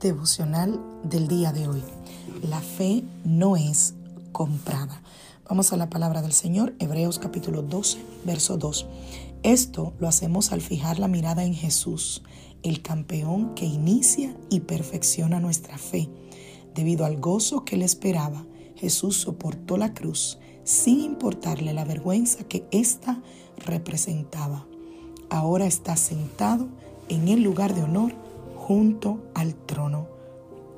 Devocional del día de hoy. La fe no es comprada. Vamos a la palabra del Señor, Hebreos capítulo 12, verso 2. Esto lo hacemos al fijar la mirada en Jesús, el campeón que inicia y perfecciona nuestra fe. Debido al gozo que él esperaba, Jesús soportó la cruz sin importarle la vergüenza que ésta representaba. Ahora está sentado en el lugar de honor junto al trono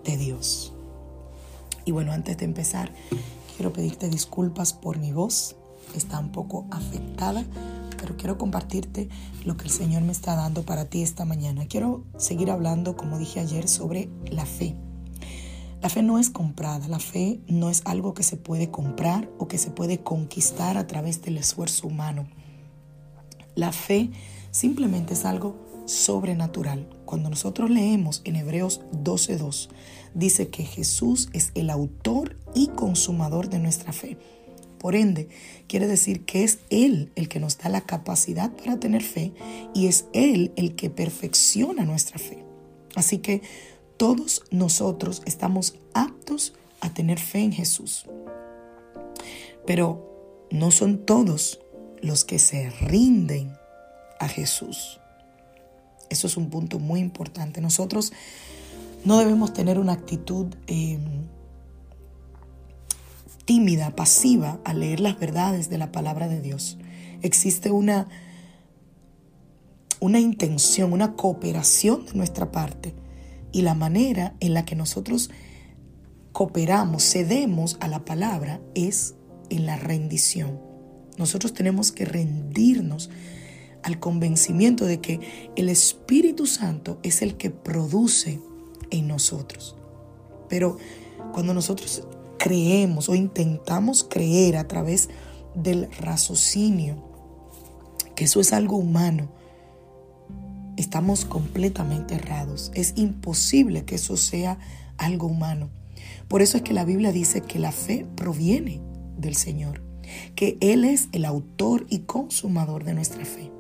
de Dios. Y bueno, antes de empezar, Quiero pedirte disculpas por mi voz, está un poco afectada, pero quiero compartirte lo que el Señor me está dando para ti esta mañana. Quiero seguir hablando, como dije ayer, sobre la fe. La fe no es comprada, la fe no es algo que se puede comprar o que se puede conquistar a través del esfuerzo humano. La fe simplemente es algo sobrenatural. Cuando nosotros leemos en Hebreos 12.2, dice que Jesús es el autor y consumador de nuestra fe. Por ende, quiere decir que es Él el que nos da la capacidad para tener fe y es Él el que perfecciona nuestra fe. Así que todos nosotros estamos aptos a tener fe en Jesús. Pero no son todos los que se rinden a Jesús. Eso es un punto muy importante. Nosotros no debemos tener una actitud eh, tímida, pasiva al leer las verdades de la palabra de Dios. Existe una, una intención, una cooperación de nuestra parte y la manera en la que nosotros cooperamos, cedemos a la palabra es en la rendición. Nosotros tenemos que rendirnos al convencimiento de que el Espíritu Santo es el que produce en nosotros. Pero cuando nosotros creemos o intentamos creer a través del raciocinio que eso es algo humano, estamos completamente errados. Es imposible que eso sea algo humano. Por eso es que la Biblia dice que la fe proviene del Señor, que Él es el autor y consumador de nuestra fe.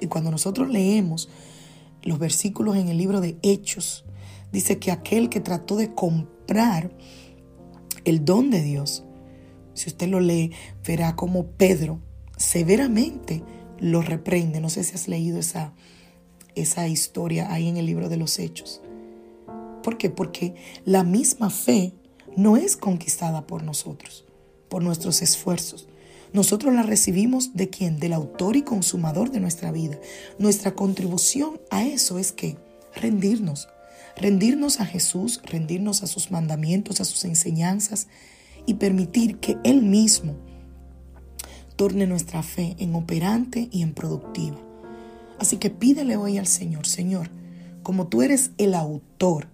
Y cuando nosotros leemos los versículos en el libro de Hechos, dice que aquel que trató de comprar el don de Dios, si usted lo lee, verá como Pedro severamente lo reprende. No sé si has leído esa, esa historia ahí en el libro de los Hechos. ¿Por qué? Porque la misma fe no es conquistada por nosotros, por nuestros esfuerzos. Nosotros la recibimos de quién? Del autor y consumador de nuestra vida. Nuestra contribución a eso es que rendirnos, rendirnos a Jesús, rendirnos a sus mandamientos, a sus enseñanzas y permitir que Él mismo torne nuestra fe en operante y en productiva. Así que pídele hoy al Señor, Señor, como tú eres el autor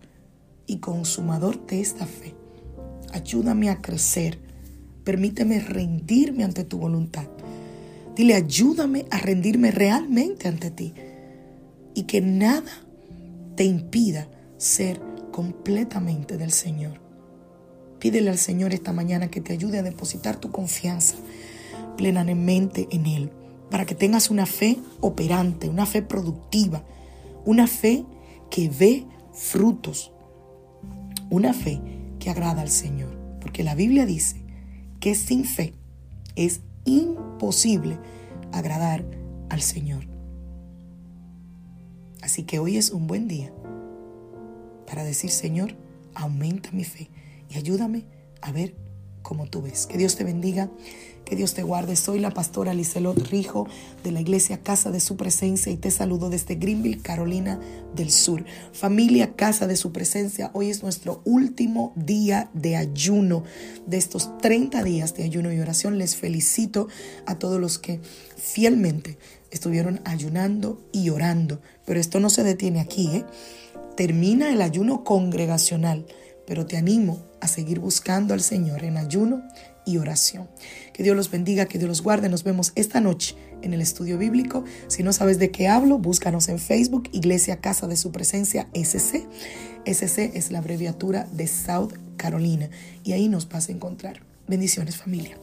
y consumador de esta fe, ayúdame a crecer Permíteme rendirme ante tu voluntad. Dile, ayúdame a rendirme realmente ante ti y que nada te impida ser completamente del Señor. Pídele al Señor esta mañana que te ayude a depositar tu confianza plenamente en Él, para que tengas una fe operante, una fe productiva, una fe que ve frutos, Una fe que agrada al Señor. Porque la Biblia dice que sin fe es imposible agradar al Señor. Así que hoy es un buen día para decir, Señor, aumenta mi fe y ayúdame a ver como tú ves. Que Dios te bendiga, que Dios te guarde. Soy la pastora Liselot Rijo de la iglesia Casa de Su Presencia y te saludo desde Greenville, Carolina del Sur. Familia Casa de Su Presencia, hoy es nuestro último día de ayuno de estos 30 días de ayuno y oración. Les felicito a todos los que fielmente estuvieron ayunando y orando. Pero esto no se detiene aquí, ¿eh? Termina el ayuno congregacional pero te animo a seguir buscando al Señor en ayuno y oración. Que Dios los bendiga, que Dios los guarde. Nos vemos esta noche en el estudio bíblico. Si no sabes de qué hablo, búscanos en Facebook, Iglesia Casa de Su Presencia SC. SC es la abreviatura de South Carolina y ahí nos vas a encontrar. Bendiciones familia.